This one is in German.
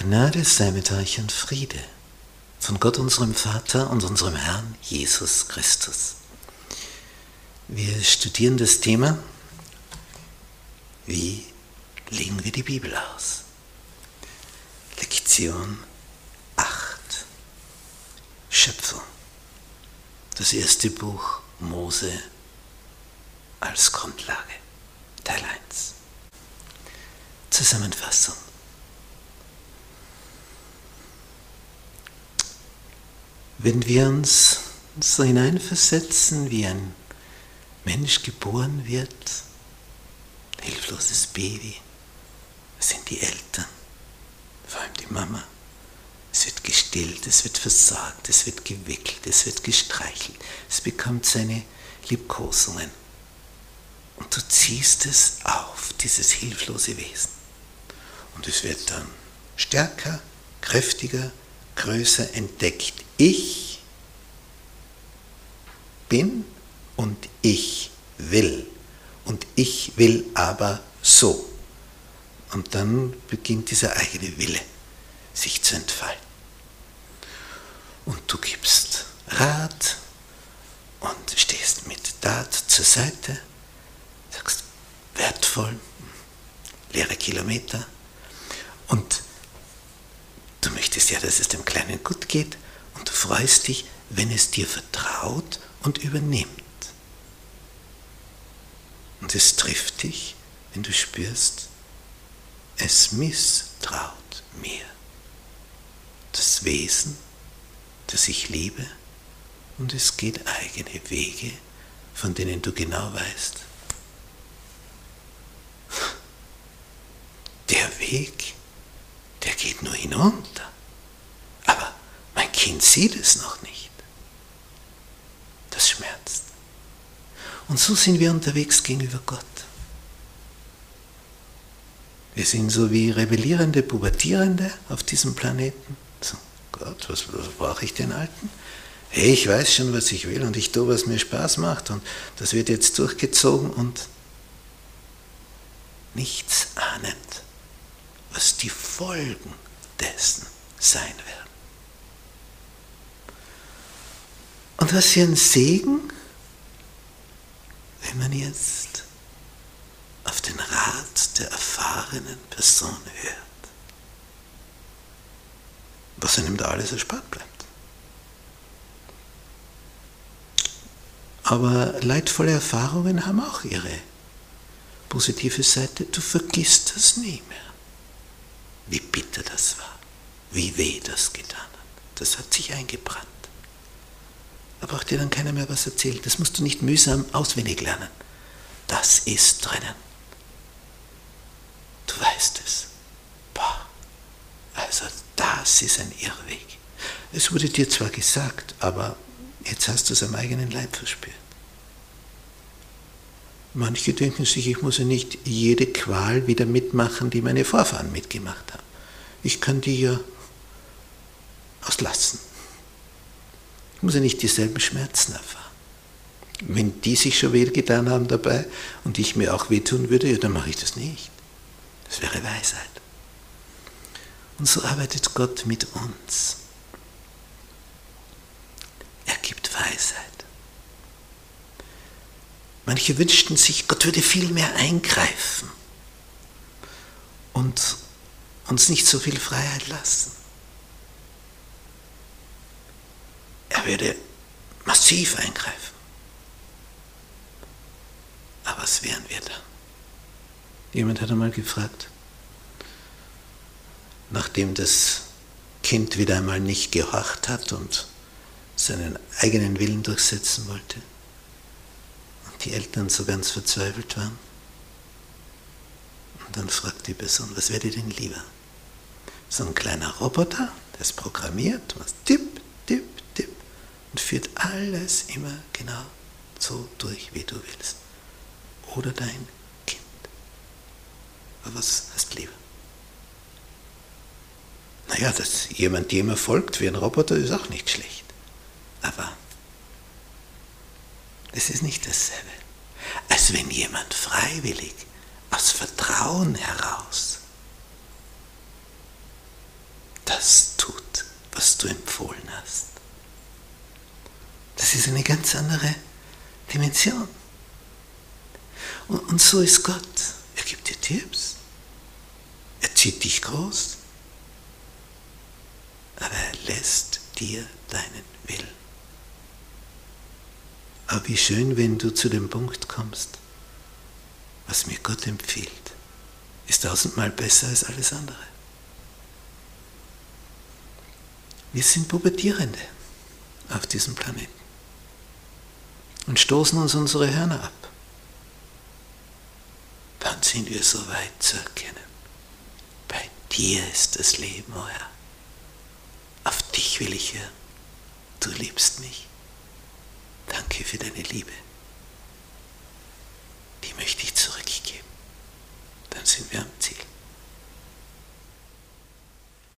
Gnade sei mit euch und Friede von Gott unserem Vater und unserem Herrn Jesus Christus. Wir studieren das Thema, wie legen wir die Bibel aus? Lektion 8. Schöpfung. Das erste Buch Mose als Grundlage. Teil 1. Zusammenfassung. Wenn wir uns so hineinversetzen, wie ein Mensch geboren wird, hilfloses Baby, sind die Eltern, vor allem die Mama. Es wird gestillt, es wird versorgt, es wird gewickelt, es wird gestreichelt, es bekommt seine Liebkosungen. Und du ziehst es auf, dieses hilflose Wesen. Und es wird dann stärker, kräftiger, größer entdeckt. Ich bin und ich will. Und ich will aber so. Und dann beginnt dieser eigene Wille sich zu entfalten. Und du gibst Rat und stehst mit Tat zur Seite, sagst wertvoll, leere Kilometer und Du möchtest ja, dass es dem Kleinen gut geht freust dich, wenn es dir vertraut und übernimmt. Und es trifft dich, wenn du spürst, es misstraut mir. Das Wesen, das ich liebe, und es geht eigene Wege, von denen du genau weißt, der Weg der geht nur hinunter. Kind sieht es noch nicht. Das schmerzt. Und so sind wir unterwegs gegenüber Gott. Wir sind so wie rebellierende, pubertierende auf diesem Planeten. So, Gott, was, was brauche ich den Alten? Hey, ich weiß schon, was ich will und ich tue, was mir Spaß macht und das wird jetzt durchgezogen und nichts ahnend was die Folgen dessen sein werden. Und was für ein Segen, wenn man jetzt auf den Rat der erfahrenen Person hört, was einem da alles erspart bleibt. Aber leidvolle Erfahrungen haben auch ihre positive Seite. Du vergisst das nie mehr wie bitter das war, wie weh das getan hat. Das hat sich eingebrannt. Da braucht dir dann keiner mehr was erzählen. Das musst du nicht mühsam auswendig lernen. Das ist drinnen. Du weißt es. Boah. Also das ist ein Irrweg. Es wurde dir zwar gesagt, aber jetzt hast du es am eigenen Leib verspürt. Manche denken sich, ich muss ja nicht jede Qual wieder mitmachen, die meine Vorfahren mitgemacht haben. Ich kann die ja auslassen. Ich muss ja nicht dieselben Schmerzen erfahren. Wenn die sich schon wehgetan haben dabei und ich mir auch wehtun würde, ja, dann mache ich das nicht. Das wäre Weisheit. Und so arbeitet Gott mit uns. Er gibt Weisheit. Manche wünschten sich, Gott würde viel mehr eingreifen und uns nicht so viel Freiheit lassen. Er würde massiv eingreifen. Aber was wären wir dann? Jemand hat einmal gefragt, nachdem das Kind wieder einmal nicht gehorcht hat und seinen eigenen Willen durchsetzen wollte, die Eltern so ganz verzweifelt waren. Und dann fragt die Person, was wäre dir denn lieber? So ein kleiner Roboter, der ist programmiert, was tipp, und führt alles immer genau so durch, wie du willst. Oder dein Kind. Aber was hast du lieber? Naja, dass jemand dem folgt wie ein Roboter ist auch nicht schlecht. Aber es ist nicht dasselbe, als wenn jemand freiwillig, aus Vertrauen heraus, das tut, was du empfohlen hast. Das ist eine ganz andere Dimension. Und, und so ist Gott. Er gibt dir Tipps. Er zieht dich groß. Aber er lässt dir deinen Willen. Aber wie schön, wenn du zu dem Punkt kommst, was mir Gott empfiehlt, ist tausendmal besser als alles andere. Wir sind Pubertierende auf diesem Planeten und stoßen uns unsere Hörner ab. Wann sind wir so weit zu erkennen? Bei dir ist das Leben, oh Herr. Auf dich will ich hören. Du liebst mich. Danke für deine Liebe. Die möchte ich zurückgeben. Dann sind wir am